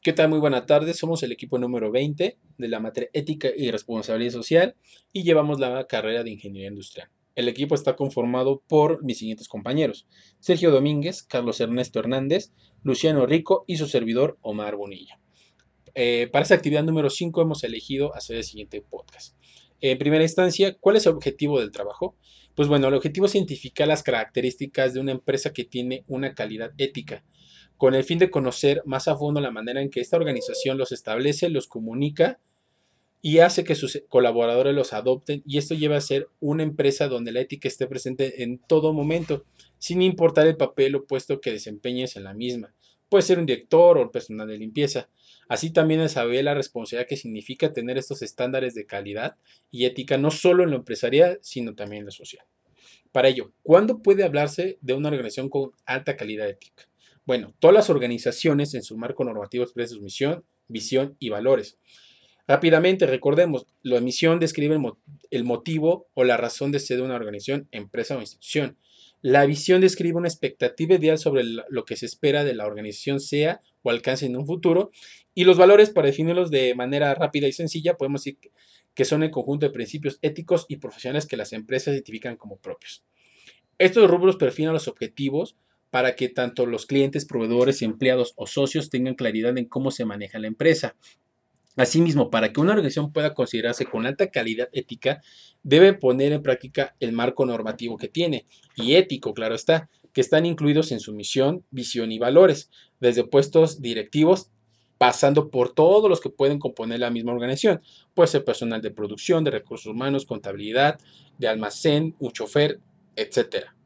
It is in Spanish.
¿Qué tal? Muy buena tarde. Somos el equipo número 20 de la materia Ética y Responsabilidad Social y llevamos la carrera de Ingeniería Industrial. El equipo está conformado por mis siguientes compañeros: Sergio Domínguez, Carlos Ernesto Hernández, Luciano Rico y su servidor Omar Bonilla. Eh, para esta actividad número 5 hemos elegido hacer el siguiente podcast. En primera instancia, ¿cuál es el objetivo del trabajo? Pues bueno, el objetivo es identificar las características de una empresa que tiene una calidad ética con el fin de conocer más a fondo la manera en que esta organización los establece, los comunica y hace que sus colaboradores los adopten y esto lleva a ser una empresa donde la ética esté presente en todo momento, sin importar el papel o puesto que desempeñes en la misma. Puede ser un director o personal de limpieza. Así también es saber la responsabilidad que significa tener estos estándares de calidad y ética no solo en lo empresarial, sino también en lo social. Para ello, ¿cuándo puede hablarse de una organización con alta calidad ética? Bueno, todas las organizaciones en su marco normativo expresan su misión, visión y valores. Rápidamente, recordemos, la misión describe el, motivo o la razón de ser de una organización, empresa o institución. La visión describe una expectativa ideal sobre lo que se espera de la organización sea o alcance en un futuro. Y los valores, para definirlos de manera rápida y sencilla, podemos decir que son el conjunto de principios éticos y profesionales que las empresas identifican como propios. Estos rubros perfilan los objetivos, para que tanto los clientes, proveedores, empleados o socios tengan claridad en cómo se maneja la empresa. Asimismo, para que una organización pueda considerarse con alta calidad ética, debe poner en práctica el marco normativo que tiene y ético, claro está, que están incluidos en su misión, visión y valores, desde puestos directivos pasando por todos los que pueden componer la misma organización. Puede ser personal de producción, de recursos humanos, contabilidad, de almacén, un chofer, etcétera.